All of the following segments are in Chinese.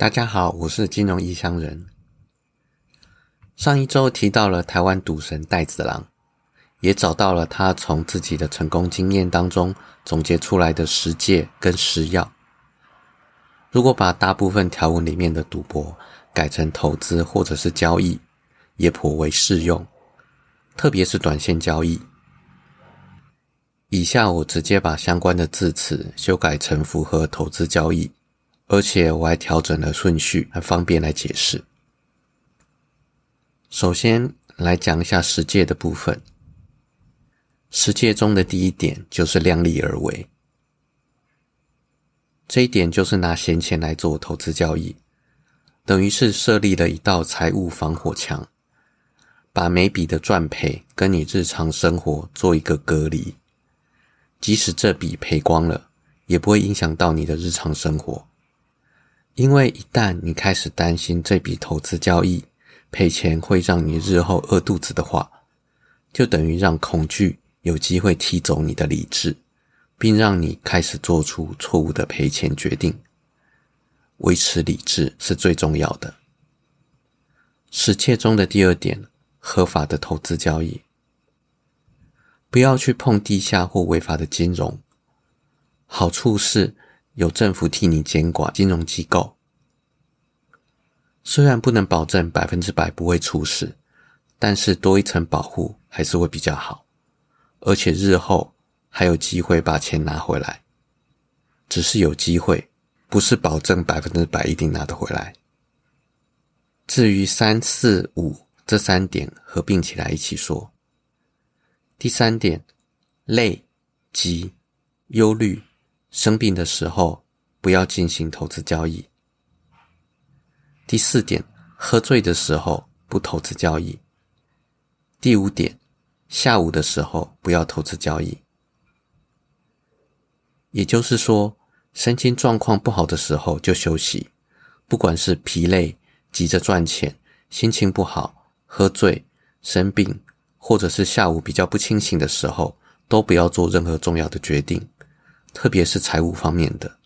大家好，我是金融异乡人。上一周提到了台湾赌神戴子郎，也找到了他从自己的成功经验当中总结出来的十戒跟十要。如果把大部分条文里面的赌博改成投资或者是交易，也颇为适用，特别是短线交易。以下我直接把相关的字词修改成符合投资交易。而且我还调整了顺序，很方便来解释。首先来讲一下十戒的部分。十戒中的第一点就是量力而为，这一点就是拿闲钱来做投资交易，等于是设立了一道财务防火墙，把每笔的赚赔跟你日常生活做一个隔离。即使这笔赔光了，也不会影响到你的日常生活。因为一旦你开始担心这笔投资交易赔钱会让你日后饿肚子的话，就等于让恐惧有机会踢走你的理智，并让你开始做出错误的赔钱决定。维持理智是最重要的。实切中的第二点，合法的投资交易，不要去碰地下或违法的金融。好处是。有政府替你监管金融机构，虽然不能保证百分之百不会出事，但是多一层保护还是会比较好，而且日后还有机会把钱拿回来。只是有机会，不是保证百分之百一定拿得回来。至于三四五这三点合并起来一起说，第三点，累、急、忧虑。生病的时候不要进行投资交易。第四点，喝醉的时候不投资交易。第五点，下午的时候不要投资交易。也就是说，身心状况不好的时候就休息，不管是疲累、急着赚钱、心情不好、喝醉、生病，或者是下午比较不清醒的时候，都不要做任何重要的决定。特别是财务方面的，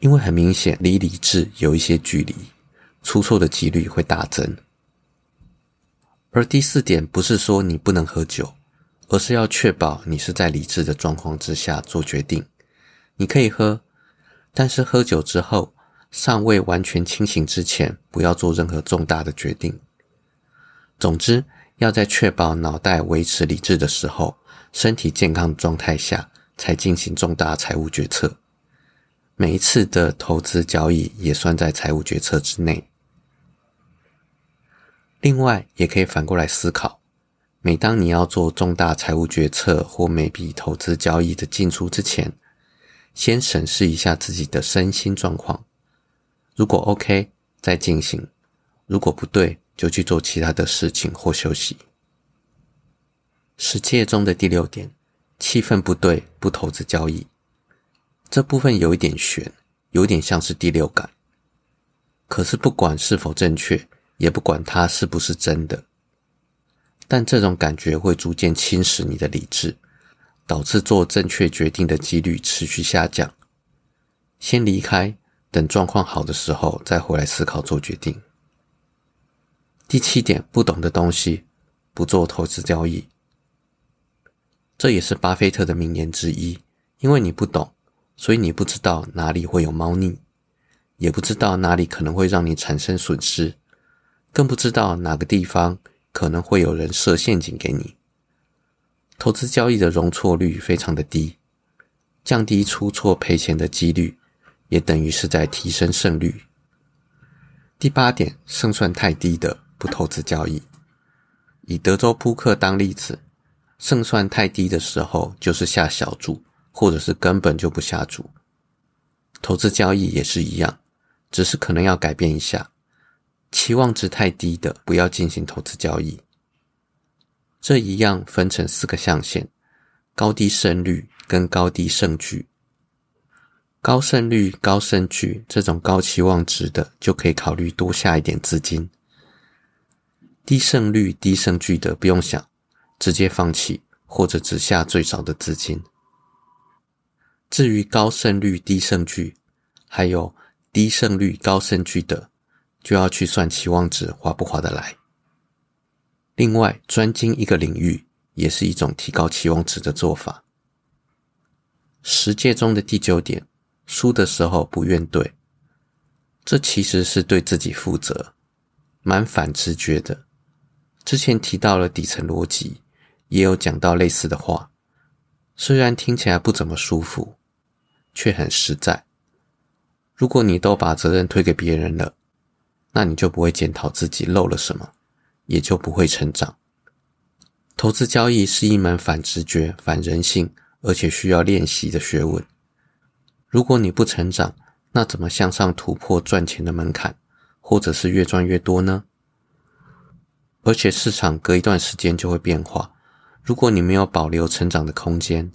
因为很明显离理智有一些距离，出错的几率会大增。而第四点不是说你不能喝酒，而是要确保你是在理智的状况之下做决定。你可以喝，但是喝酒之后尚未完全清醒之前，不要做任何重大的决定。总之，要在确保脑袋维持理智的时候，身体健康状态下。才进行重大财务决策，每一次的投资交易也算在财务决策之内。另外，也可以反过来思考：每当你要做重大财务决策或每笔投资交易的进出之前，先审视一下自己的身心状况。如果 OK，再进行；如果不对，就去做其他的事情或休息。实践中的第六点。气氛不对，不投资交易。这部分有一点悬，有点像是第六感。可是不管是否正确，也不管它是不是真的，但这种感觉会逐渐侵蚀你的理智，导致做正确决定的几率持续下降。先离开，等状况好的时候再回来思考做决定。第七点，不懂的东西不做投资交易。这也是巴菲特的名言之一。因为你不懂，所以你不知道哪里会有猫腻，也不知道哪里可能会让你产生损失，更不知道哪个地方可能会有人设陷阱给你。投资交易的容错率非常的低，降低出错赔钱的几率，也等于是在提升胜率。第八点，胜算太低的不投资交易。以德州扑克当例子。胜算太低的时候，就是下小注，或者是根本就不下注。投资交易也是一样，只是可能要改变一下，期望值太低的不要进行投资交易。这一样分成四个象限：高低胜率跟高低胜距。高胜率、高胜距这种高期望值的，就可以考虑多下一点资金。低胜率、低胜距的不用想。直接放弃，或者只下最少的资金。至于高胜率低胜距，还有低胜率高胜率的，就要去算期望值划不划得来。另外，专精一个领域也是一种提高期望值的做法。十戒中的第九点，输的时候不怨怼，这其实是对自己负责，蛮反直觉的。之前提到了底层逻辑，也有讲到类似的话，虽然听起来不怎么舒服，却很实在。如果你都把责任推给别人了，那你就不会检讨自己漏了什么，也就不会成长。投资交易是一门反直觉、反人性，而且需要练习的学问。如果你不成长，那怎么向上突破赚钱的门槛，或者是越赚越多呢？而且市场隔一段时间就会变化，如果你没有保留成长的空间，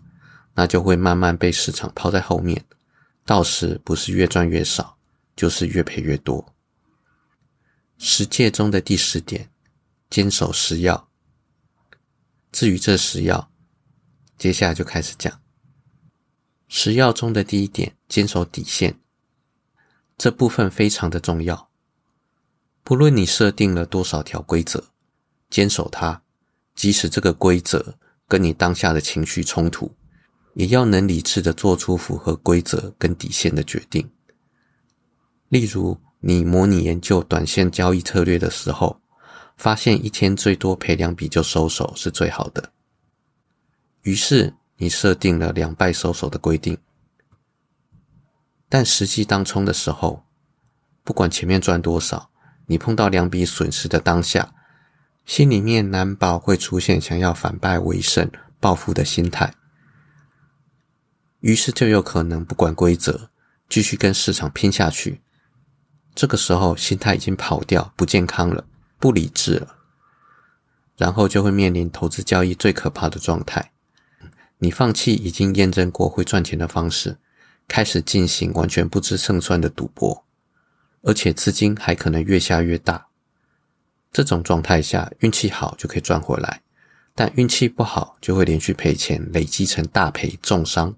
那就会慢慢被市场抛在后面，到时不是越赚越少，就是越赔越多。十戒中的第十点，坚守十要。至于这十要，接下来就开始讲。十要中的第一点，坚守底线，这部分非常的重要。不论你设定了多少条规则。坚守它，即使这个规则跟你当下的情绪冲突，也要能理智的做出符合规则跟底线的决定。例如，你模拟研究短线交易策略的时候，发现一天最多赔两笔就收手是最好的，于是你设定了两败收手的规定。但实际当冲的时候，不管前面赚多少，你碰到两笔损失的当下。心里面难保会出现想要反败为胜、报复的心态，于是就有可能不管规则，继续跟市场拼下去。这个时候心态已经跑掉，不健康了，不理智了，然后就会面临投资交易最可怕的状态：你放弃已经验证过会赚钱的方式，开始进行完全不知胜算的赌博，而且资金还可能越下越大。这种状态下，运气好就可以赚回来，但运气不好就会连续赔钱，累积成大赔重伤。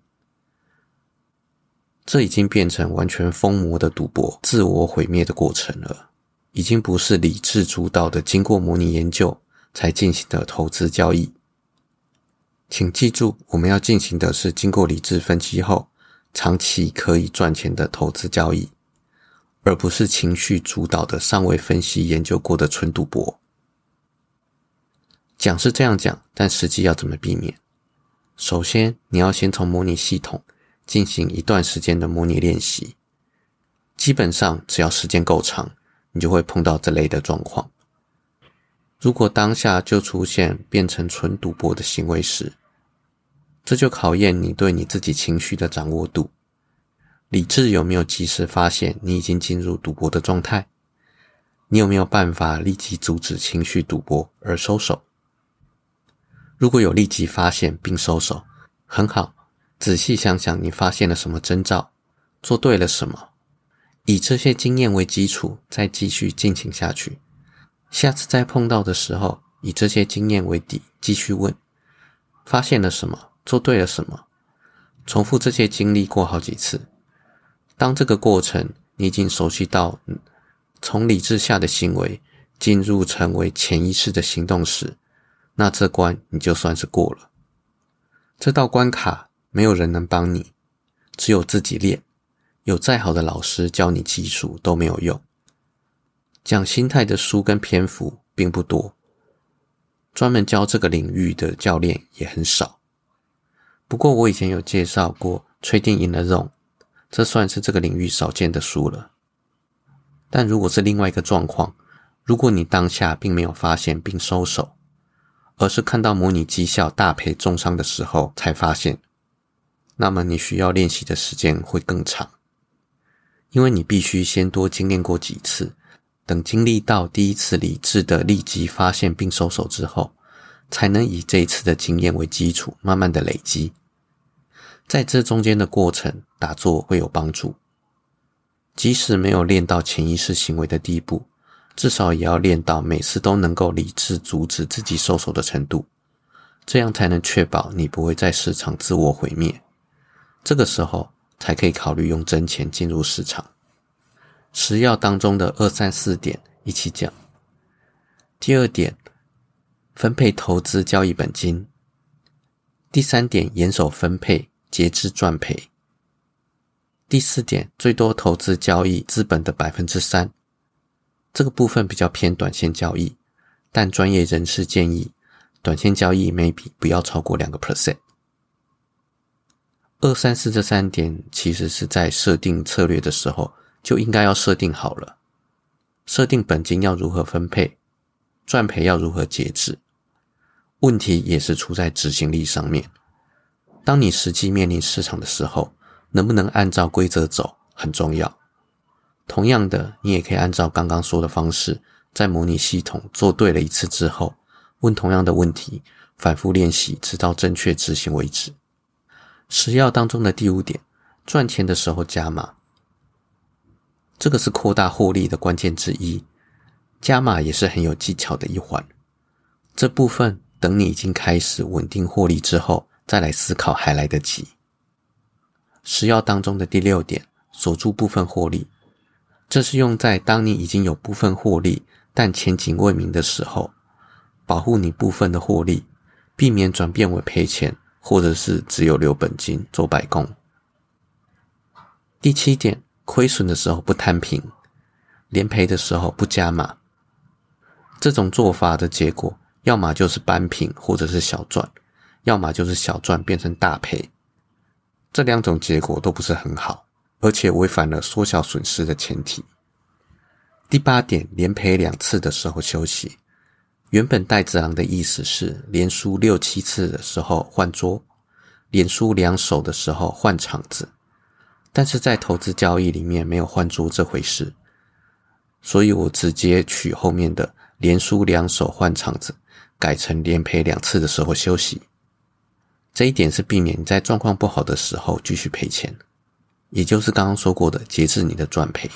这已经变成完全疯魔的赌博、自我毁灭的过程了，已经不是理智主导的、经过模拟研究才进行的投资交易。请记住，我们要进行的是经过理智分析后，长期可以赚钱的投资交易。而不是情绪主导的、尚未分析研究过的纯赌博。讲是这样讲，但实际要怎么避免？首先，你要先从模拟系统进行一段时间的模拟练习。基本上，只要时间够长，你就会碰到这类的状况。如果当下就出现变成纯赌博的行为时，这就考验你对你自己情绪的掌握度。理智有没有及时发现你已经进入赌博的状态？你有没有办法立即阻止情绪赌博而收手？如果有立即发现并收手，很好。仔细想想，你发现了什么征兆？做对了什么？以这些经验为基础，再继续进行下去。下次再碰到的时候，以这些经验为底，继续问：发现了什么？做对了什么？重复这些经历过好几次。当这个过程你已经熟悉到从理智下的行为进入成为潜意识的行动时，那这关你就算是过了。这道关卡没有人能帮你，只有自己练。有再好的老师教你技术都没有用。讲心态的书跟篇幅并不多，专门教这个领域的教练也很少。不过我以前有介绍过《吹电影的 zone》。这算是这个领域少见的书了。但如果是另外一个状况，如果你当下并没有发现并收手，而是看到模拟绩效大赔重伤的时候才发现，那么你需要练习的时间会更长，因为你必须先多经验过几次，等经历到第一次理智的立即发现并收手之后，才能以这一次的经验为基础，慢慢的累积。在这中间的过程，打坐会有帮助。即使没有练到潜意识行为的地步，至少也要练到每次都能够理智阻止自己收手的程度，这样才能确保你不会在市场自我毁灭。这个时候才可以考虑用真钱进入市场。食药当中的二三四点一起讲。第二点，分配投资交易本金。第三点，严守分配，节制赚赔。第四点，最多投资交易资本的百分之三。这个部分比较偏短线交易，但专业人士建议，短线交易 maybe 不要超过两个 percent。二三四这三点，其实是在设定策略的时候就应该要设定好了，设定本金要如何分配，赚赔要如何节制。问题也是出在执行力上面。当你实际面临市场的时候，能不能按照规则走很重要。同样的，你也可以按照刚刚说的方式，在模拟系统做对了一次之后，问同样的问题，反复练习，直到正确执行为止。十要当中的第五点，赚钱的时候加码，这个是扩大获利的关键之一。加码也是很有技巧的一环。这部分等你已经开始稳定获利之后，再来思考还来得及。十要当中的第六点，锁住部分获利，这是用在当你已经有部分获利，但前景未明的时候，保护你部分的获利，避免转变为赔钱。或者是只有留本金做白工。第七点，亏损的时候不摊平，连赔的时候不加码。这种做法的结果，要么就是扳平，或者是小赚，要么就是小赚变成大赔。这两种结果都不是很好，而且违反了缩小损失的前提。第八点，连赔两次的时候休息。原本带子郎的意思是，连输六七次的时候换桌，连输两手的时候换场子。但是在投资交易里面没有换桌这回事，所以我直接取后面的连输两手换场子，改成连赔两次的时候休息。这一点是避免你在状况不好的时候继续赔钱，也就是刚刚说过的节制你的赚赔。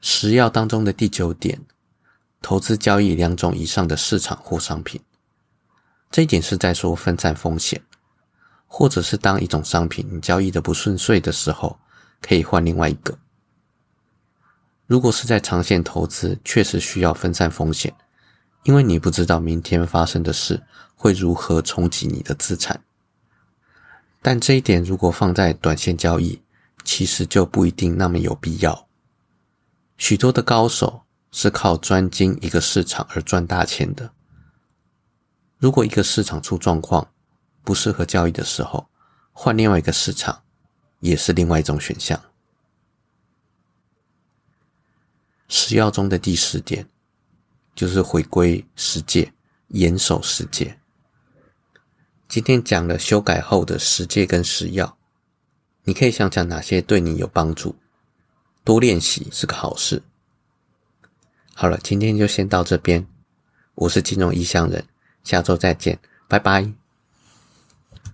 十要当中的第九点。投资交易两种以上的市场或商品，这一点是在说分散风险，或者是当一种商品你交易的不顺遂的时候，可以换另外一个。如果是在长线投资，确实需要分散风险，因为你不知道明天发生的事会如何冲击你的资产。但这一点如果放在短线交易，其实就不一定那么有必要。许多的高手。是靠专精一个市场而赚大钱的。如果一个市场出状况，不适合交易的时候，换另外一个市场，也是另外一种选项。十要中的第十点，就是回归十戒，严守十戒。今天讲了修改后的十戒跟十要，你可以想想哪些对你有帮助，多练习是个好事。好了，今天就先到这边。我是金融异乡人，下周再见，拜拜。